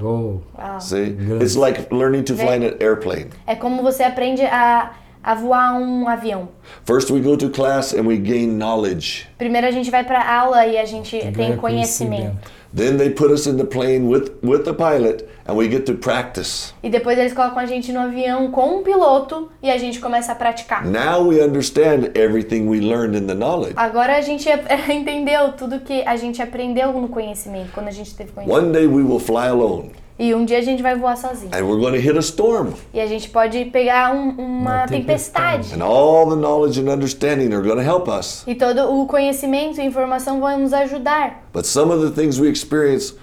Oh. Wow. See, it's like learning to fly an airplane. É como você aprende a a voar um avião. First we go to class and we gain knowledge. Primeiro a gente vai para aula e a gente tem conhecimento. Then they put us in the plane with with the pilot and we get to practice. E depois eles colocam a gente no avião com um piloto e a gente começa a praticar. Now we understand everything we learned in the knowledge. Agora a gente entendeu tudo que a gente aprendeu no conhecimento quando a gente teve conhecimento. One day we will fly alone. E um dia a gente vai voar sozinho. And we're going to hit a storm. E a gente pode pegar um, uma, uma tempestade. tempestade. And all the knowledge and understanding are going to help us. E todo o conhecimento e informação vão nos ajudar. But some of the things we experience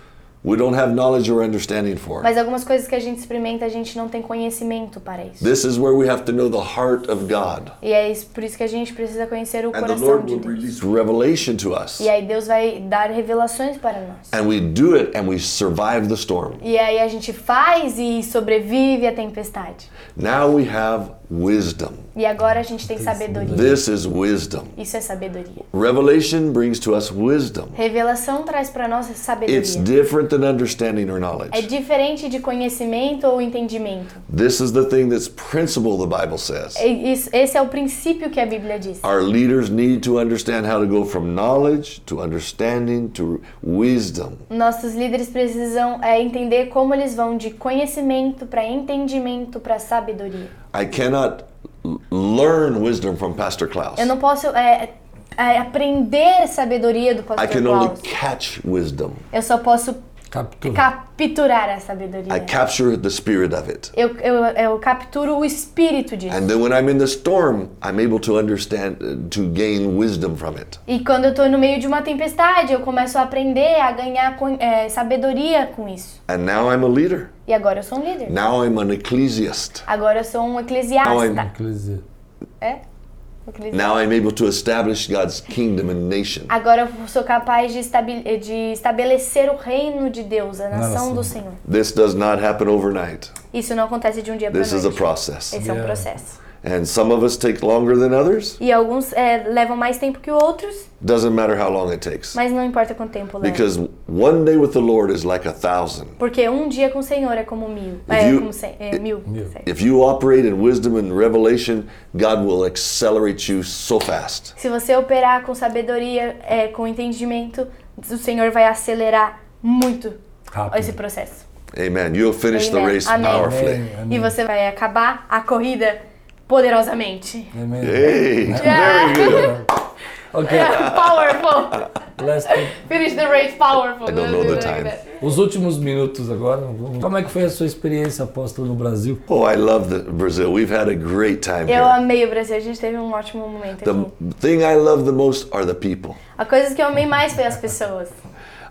We don't have knowledge or understanding for. Mas algumas coisas que a gente experimenta, a gente não tem conhecimento para isso. This is where we have to know the heart of God. E é isso, por isso que a gente precisa conhecer o And coração the Lord de will Deus. release revelation to us. E aí Deus vai dar revelações para nós. And we do it and we survive the storm. E aí a gente faz e sobrevive à tempestade. Now we have wisdom. E agora a gente tem sabedoria. This is wisdom. Isso é sabedoria. Revelation brings to us wisdom. Revelação traz para nós It's sabedoria. different than understanding or É knowledge. diferente de conhecimento ou entendimento. This is the thing that's principle, the Bible says. É Esse é o princípio que a Bíblia diz. Our leaders need to understand how to go from knowledge to understanding to wisdom. Nossos líderes precisam é, entender como eles vão de conhecimento para entendimento para sabedoria. I cannot learn wisdom from Pastor Klaus. Eu não posso é, é, aprender sabedoria do I pastor can only Klaus. catch wisdom. Eu só posso Captura. capturar a sabedoria. I capture the spirit of it. Eu, eu, eu capturo o espírito disso. And then when I'm in the storm, I'm able to understand, uh, to gain wisdom from it. E quando eu tô no meio de uma tempestade, eu começo a aprender a ganhar é, sabedoria com isso. And now I'm a leader. E agora eu sou um líder. Now I'm an ecclesiast. Agora eu sou um Now eclesiasta. Eclesia. É? Eclesiasta. Now I'm able to establish God's kingdom and nation. Agora eu sou capaz de, de estabelecer o reino de Deus, a nação Nação. do Senhor. This does not happen overnight. Isso não acontece de um dia para This is a process. Esse é um Yeah. processo. And some of us take longer than others. E alguns é, levam mais tempo que outros, Doesn't matter how long it takes. mas não importa quanto tempo leva. Because one day with the Lord is like a thousand. Porque um dia com o Senhor é como mil. If É you- como cem, é, mil. If you operate in wisdom and revelation, God will accelerate you so fast. Se você operar com sabedoria, é, com entendimento, o Senhor vai acelerar muito Rápido. esse processo. Amen. You'll finish Amen. the race Amém. powerfully. Amém. Amém. E você vai acabar a corrida poderosamente. Amen. Hey, very good. okay. powerful. Let's finish the race powerful. I don't know the time. Os últimos minutos agora. Como é que foi a sua experiência apóstolo no Brasil? Oh, I love the Brazil. We've had a great time Eu here. amei o Brasil. A gente teve um ótimo momento the aqui. The thing I love the most are the people. A coisa que eu amei mais foi as pessoas.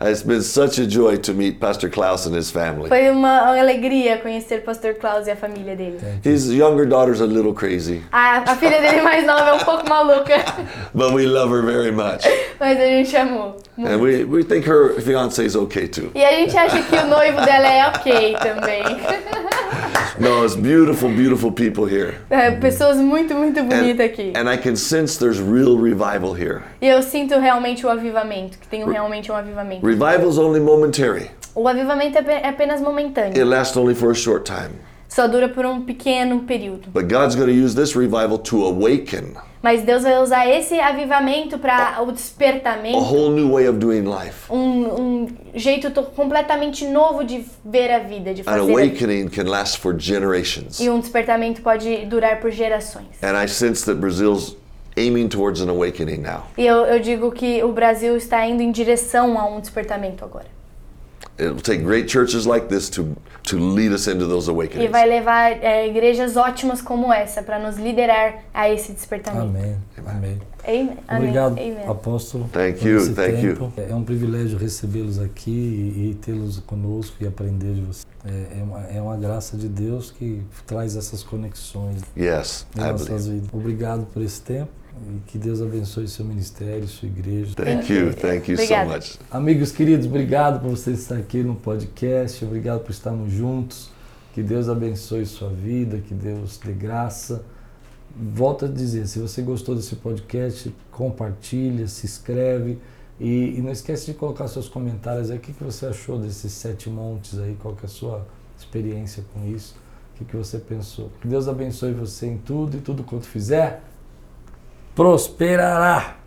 It's been such a joy to meet Pastor Klaus and his family. Foi uma alegria conhecer Pastor Klaus e a família dele. His younger daughter's a little crazy. A, a filha dele mais nova é um pouco maluca. But we love her very much. Mas a gente amou. Muito. And we, we think her fiance is okay too. E a gente acha que o noivo dela é ok também. No, it's beautiful, beautiful people here. É, pessoas muito, muito bonitas aqui. And I can sense there's real revival here. E eu sinto realmente o avivamento, que tem realmente um avivamento. Revival is only momentary. O avivamento é, é apenas momentâneo. It lasts only for a short time. Só dura por um pequeno período. But God's going to use this revival to awaken. Mas Deus vai usar esse avivamento para o despertamento. A whole new way of doing life. Um, um jeito completamente novo de ver a vida, de fazer. An awakening can last for generations. E um despertamento pode durar por gerações. And I sense that Brazil's aiming towards an awakening now. E eu, eu digo que o Brasil está indo em direção a um despertamento agora. It will take great churches like this to to lead us into those awakenings. E vai levar é, igrejas ótimas como essa para nos liderar a esse despertamento. Amém. Amém. Amém. Obrigado, Amen. apóstolo. Thank you. Thank tempo. you. É um privilégio recebê-los aqui e, e tê-los conosco e aprender de vocês. É, é, uma, é uma graça de Deus que traz essas conexões yes, em nossas vidas. Obrigado por esse tempo. E que Deus abençoe seu ministério, sua igreja. Thank you, thank you so much. Amigos queridos, obrigado por você estar aqui no podcast, obrigado por estarmos juntos. Que Deus abençoe sua vida, que Deus dê graça. Volto a dizer, se você gostou desse podcast, compartilha, se inscreve e, e não esquece de colocar seus comentários aí. O que, que você achou desses sete montes aí? Qual que é a sua experiência com isso? O que, que você pensou? Que Deus abençoe você em tudo e tudo quanto fizer prosperará.